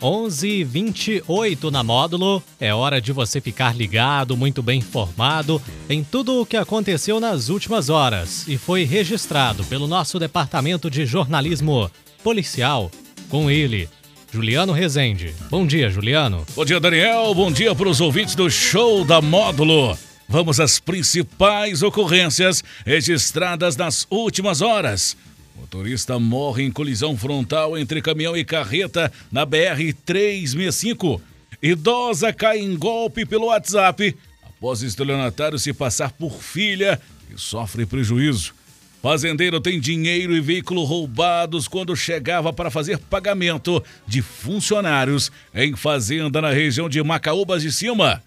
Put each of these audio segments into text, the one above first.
11:28 na módulo. É hora de você ficar ligado, muito bem informado em tudo o que aconteceu nas últimas horas e foi registrado pelo nosso departamento de jornalismo policial com ele, Juliano Rezende. Bom dia, Juliano. Bom dia, Daniel. Bom dia para os ouvintes do show da módulo. Vamos às principais ocorrências registradas nas últimas horas. Motorista morre em colisão frontal entre caminhão e carreta na BR-365. Idosa cai em golpe pelo WhatsApp após estelionatário se passar por filha e sofre prejuízo. Fazendeiro tem dinheiro e veículo roubados quando chegava para fazer pagamento de funcionários em fazenda na região de Macaúbas de Cima.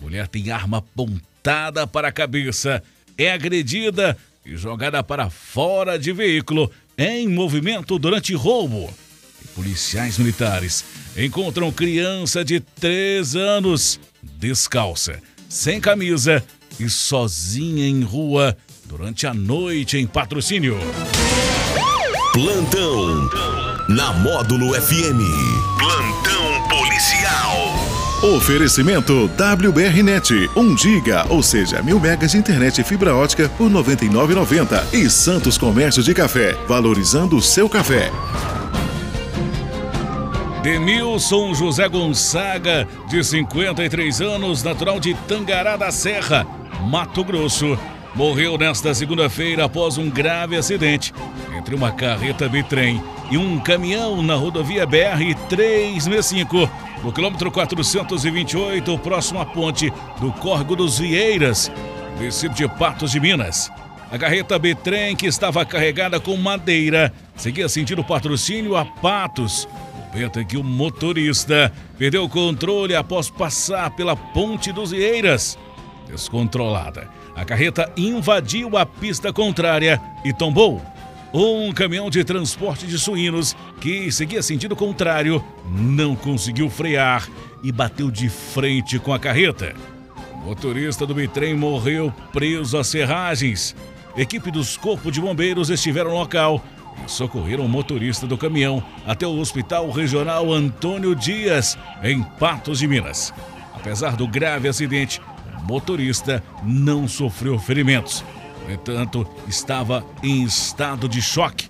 Mulher tem arma apontada para a cabeça, é agredida e jogada para fora de veículo em movimento durante roubo. E policiais militares encontram criança de 3 anos descalça, sem camisa e sozinha em rua durante a noite em patrocínio. Plantão na Módulo FM. Plantão policial. Oferecimento WBRnet, 1 giga, ou seja, mil megas de internet e fibra ótica por R$ 99,90. E Santos Comércio de Café, valorizando o seu café. Denilson José Gonzaga, de 53 anos, natural de Tangará da Serra, Mato Grosso, morreu nesta segunda-feira após um grave acidente entre uma carreta bitrem e um caminhão na rodovia BR 365 no quilômetro 428, próximo à ponte do Córrego dos Vieiras, município de Patos de Minas. A carreta Bitrem, que estava carregada com madeira, seguia sentindo patrocínio a Patos. Comenta que o motorista perdeu o controle após passar pela ponte dos Vieiras. Descontrolada, a carreta invadiu a pista contrária e tombou. Um caminhão de transporte de suínos, que seguia sentido contrário, não conseguiu frear e bateu de frente com a carreta. O motorista do bitrem morreu preso às serragens. Equipe dos Corpos de Bombeiros estiveram no local e socorreram o motorista do caminhão até o Hospital Regional Antônio Dias, em Patos de Minas. Apesar do grave acidente, o motorista não sofreu ferimentos. No entanto, estava em estado de choque.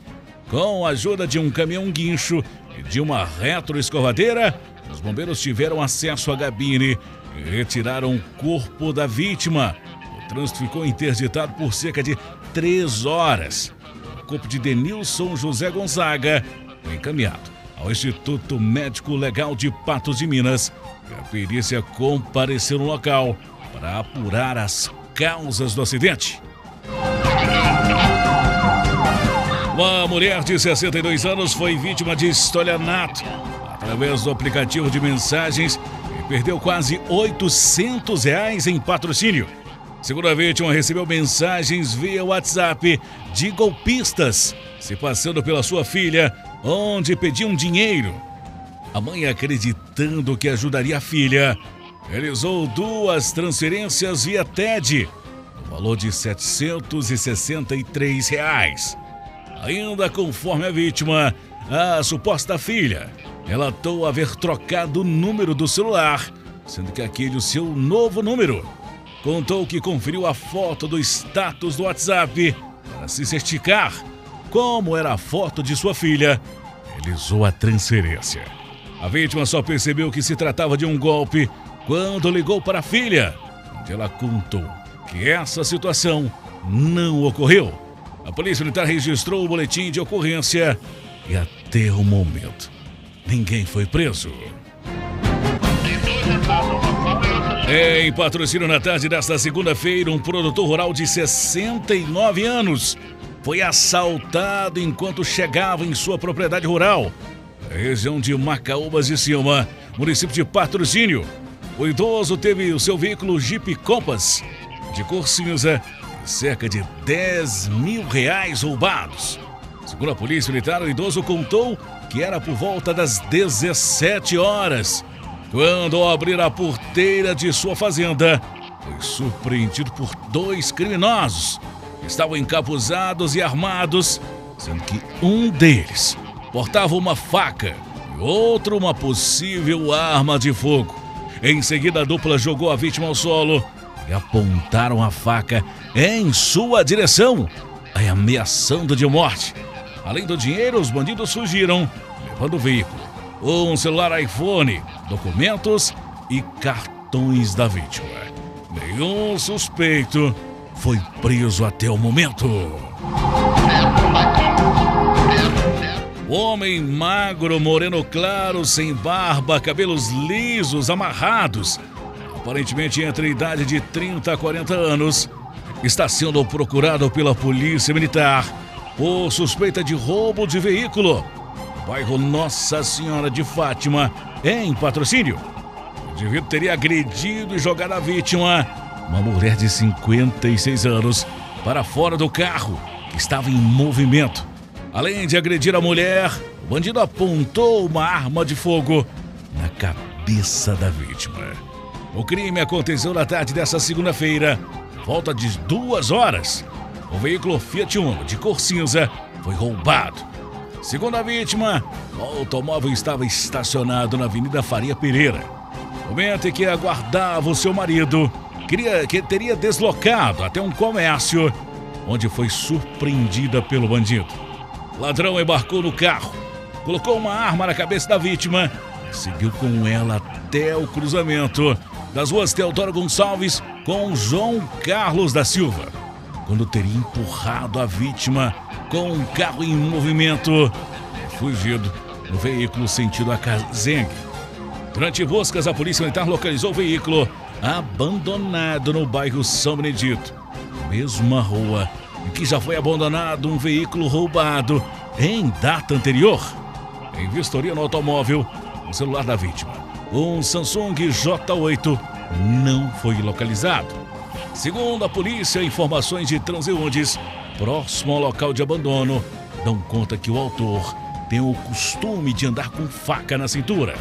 Com a ajuda de um caminhão guincho e de uma retroescovadeira, os bombeiros tiveram acesso à gabine e retiraram o corpo da vítima. O trânsito ficou interditado por cerca de três horas. O corpo de Denilson José Gonzaga foi encaminhado ao Instituto Médico Legal de Patos de Minas e a perícia compareceu no local para apurar as causas do acidente. Uma mulher de 62 anos foi vítima de estelionato através do aplicativo de mensagens e perdeu quase 800 reais em patrocínio. Segundo a vítima, recebeu mensagens via WhatsApp de golpistas se passando pela sua filha, onde pediam dinheiro. A mãe, acreditando que ajudaria a filha, realizou duas transferências via TED, no valor de 763 reais. Ainda conforme a vítima, a suposta filha relatou haver trocado o número do celular, sendo que aquele o seu novo número. Contou que conferiu a foto do status do WhatsApp para se certificar como era a foto de sua filha. Realizou a transferência. A vítima só percebeu que se tratava de um golpe quando ligou para a filha, onde ela contou que essa situação não ocorreu. A Polícia Militar registrou o boletim de ocorrência e até o momento ninguém foi preso. Em patrocínio na tarde desta segunda-feira, um produtor rural de 69 anos foi assaltado enquanto chegava em sua propriedade rural, região de Macaúbas de Cima, município de Patrocínio. O idoso teve o seu veículo Jeep Compass de cor cinza cerca de 10 mil reais roubados. Segundo a polícia militar, o idoso contou que era por volta das 17 horas, quando ao abrir a porteira de sua fazenda, foi surpreendido por dois criminosos. Estavam encapuzados e armados, sendo que um deles portava uma faca e outro uma possível arma de fogo. Em seguida, a dupla jogou a vítima ao solo e apontaram a faca em sua direção, ameaçando de morte. Além do dinheiro, os bandidos fugiram, levando o veículo, um celular iPhone, documentos e cartões da vítima. Nenhum suspeito foi preso até o momento. Homem magro, moreno claro, sem barba, cabelos lisos, amarrados, aparentemente entre a idade de 30 a 40 anos, está sendo procurado pela Polícia Militar por suspeita de roubo de veículo bairro Nossa Senhora de Fátima, em patrocínio. O indivíduo teria agredido e jogado a vítima, uma mulher de 56 anos, para fora do carro, que estava em movimento. Além de agredir a mulher, o bandido apontou uma arma de fogo na cabeça da vítima. O crime aconteceu na tarde dessa segunda-feira, volta de duas horas. O veículo Fiat Uno de cor cinza foi roubado. Segundo a vítima, o automóvel estava estacionado na Avenida Faria Pereira. Momento em que aguardava o seu marido, queria que teria deslocado até um comércio, onde foi surpreendida pelo bandido. O ladrão embarcou no carro, colocou uma arma na cabeça da vítima seguiu com ela até o cruzamento das ruas Teodoro Gonçalves com João Carlos da Silva, quando teria empurrado a vítima com um carro em movimento fugido no veículo sentido a Cazengue. Durante buscas, a polícia militar localizou o veículo abandonado no bairro São Benedito, mesma rua em que já foi abandonado um veículo roubado em data anterior. Em vistoria no automóvel, o celular da vítima, um Samsung J8, não foi localizado. Segundo a polícia, informações de transeuntes próximo ao local de abandono dão conta que o autor tem o costume de andar com faca na cintura.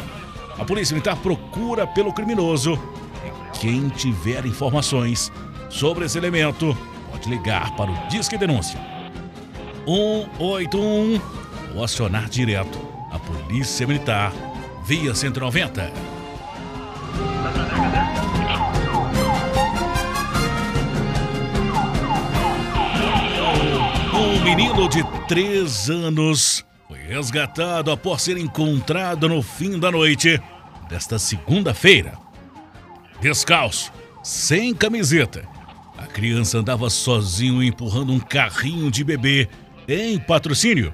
A polícia militar procura pelo criminoso e quem tiver informações sobre esse elemento pode ligar para o Disque Denúncia 181 ou acionar direto a Polícia Militar via 190. Um menino de 3 anos foi resgatado após ser encontrado no fim da noite desta segunda-feira. Descalço, sem camiseta. A criança andava sozinho empurrando um carrinho de bebê em patrocínio.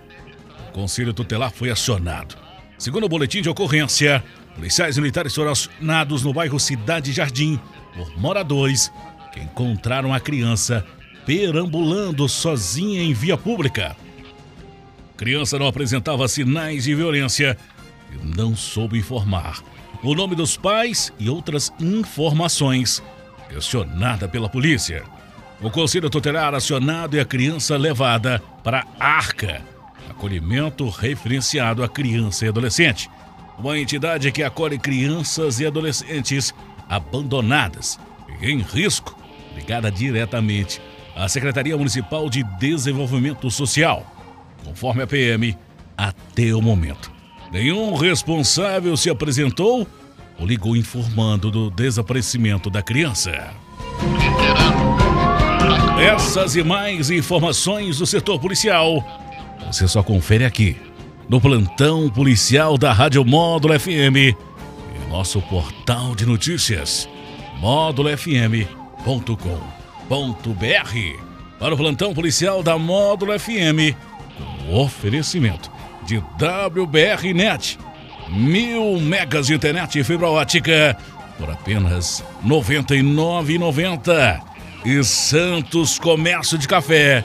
O conselho tutelar foi acionado. Segundo o boletim de ocorrência, policiais militares foram acionados no bairro Cidade Jardim por moradores que encontraram a criança perambulando sozinha em via pública. A criança não apresentava sinais de violência e não soube informar o nome dos pais e outras informações. Questionada pela polícia. O conselho tutelar acionado e a criança levada para a ARCA, acolhimento referenciado a criança e adolescente, uma entidade que acolhe crianças e adolescentes abandonadas e em risco, ligada diretamente à Secretaria Municipal de Desenvolvimento Social, conforme a PM, até o momento. Nenhum responsável se apresentou ou ligou informando do desaparecimento da criança. Essas e mais informações do setor policial você só confere aqui no plantão policial da Rádio Módulo FM e nosso portal de notícias módulofm.com.br. Para o plantão policial da Módulo FM, com oferecimento de WBRnet, mil megas de internet e fibra ótica por apenas R$ 99,90. E Santos Comércio de Café,